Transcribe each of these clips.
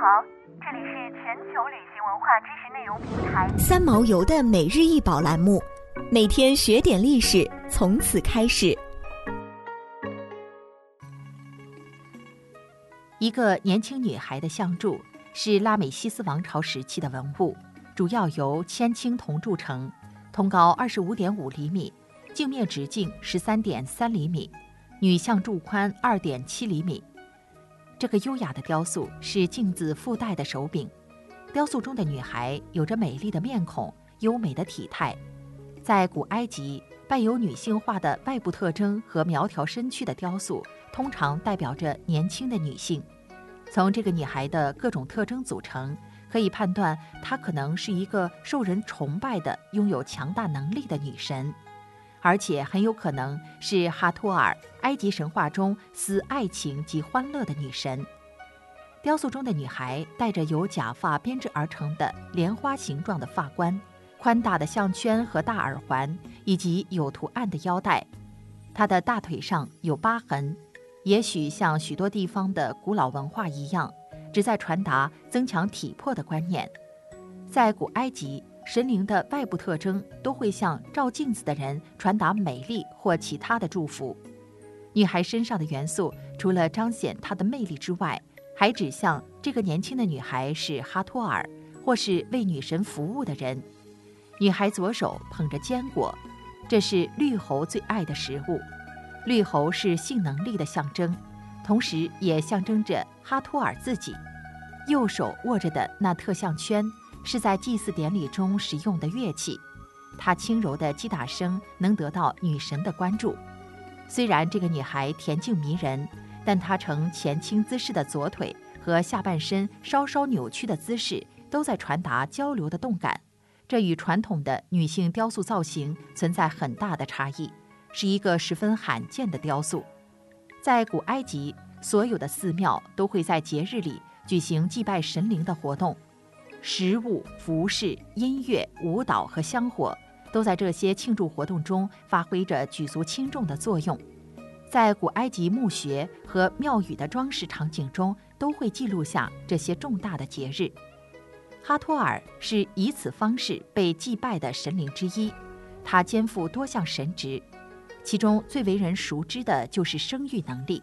好，这里是全球旅行文化知识内容平台三毛游的每日一宝栏目，每天学点历史，从此开始。一个年轻女孩的像柱是拉美西斯王朝时期的文物，主要由铅青铜铸成，通高二十五点五厘米，镜面直径十三点三厘米，女像柱宽二点七厘米。这个优雅的雕塑是镜子附带的手柄，雕塑中的女孩有着美丽的面孔、优美的体态。在古埃及，带有女性化的外部特征和苗条身躯的雕塑，通常代表着年轻的女性。从这个女孩的各种特征组成，可以判断她可能是一个受人崇拜的、拥有强大能力的女神。而且很有可能是哈托尔，埃及神话中司爱情及欢乐的女神。雕塑中的女孩戴着由假发编织而成的莲花形状的发冠，宽大的项圈和大耳环，以及有图案的腰带。她的大腿上有疤痕，也许像许多地方的古老文化一样，旨在传达增强体魄的观念。在古埃及。神灵的外部特征都会向照镜子的人传达美丽或其他的祝福。女孩身上的元素除了彰显她的魅力之外，还指向这个年轻的女孩是哈托尔，或是为女神服务的人。女孩左手捧着坚果，这是绿猴最爱的食物。绿猴是性能力的象征，同时也象征着哈托尔自己。右手握着的那特项圈。是在祭祀典礼中使用的乐器，它轻柔的击打声能得到女神的关注。虽然这个女孩恬静迷人，但她呈前倾姿势的左腿和下半身稍稍扭曲的姿势，都在传达交流的动感。这与传统的女性雕塑造型存在很大的差异，是一个十分罕见的雕塑。在古埃及，所有的寺庙都会在节日里举行祭拜神灵的活动。食物、服饰、音乐、舞蹈和香火，都在这些庆祝活动中发挥着举足轻重的作用。在古埃及墓穴和庙宇的装饰场景中，都会记录下这些重大的节日。哈托尔是以此方式被祭拜的神灵之一，他肩负多项神职，其中最为人熟知的就是生育能力，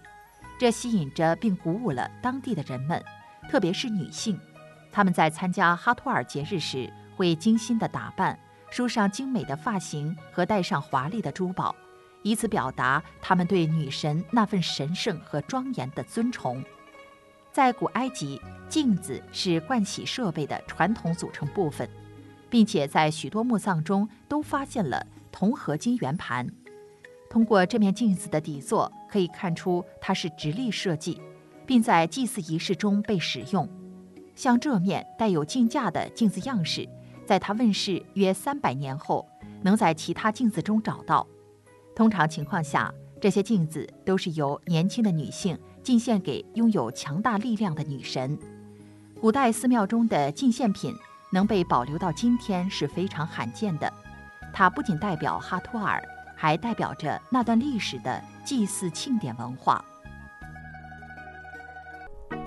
这吸引着并鼓舞了当地的人们，特别是女性。他们在参加哈托尔节日时，会精心的打扮，梳上精美的发型和戴上华丽的珠宝，以此表达他们对女神那份神圣和庄严的尊崇。在古埃及，镜子是盥洗设备的传统组成部分，并且在许多墓葬中都发现了铜合金圆盘。通过这面镜子的底座，可以看出它是直立设计，并在祭祀仪式中被使用。像这面带有镜架的镜子样式，在它问世约三百年后，能在其他镜子中找到。通常情况下，这些镜子都是由年轻的女性进献给拥有强大力量的女神。古代寺庙中的进献品能被保留到今天是非常罕见的。它不仅代表哈托尔，还代表着那段历史的祭祀庆典文化。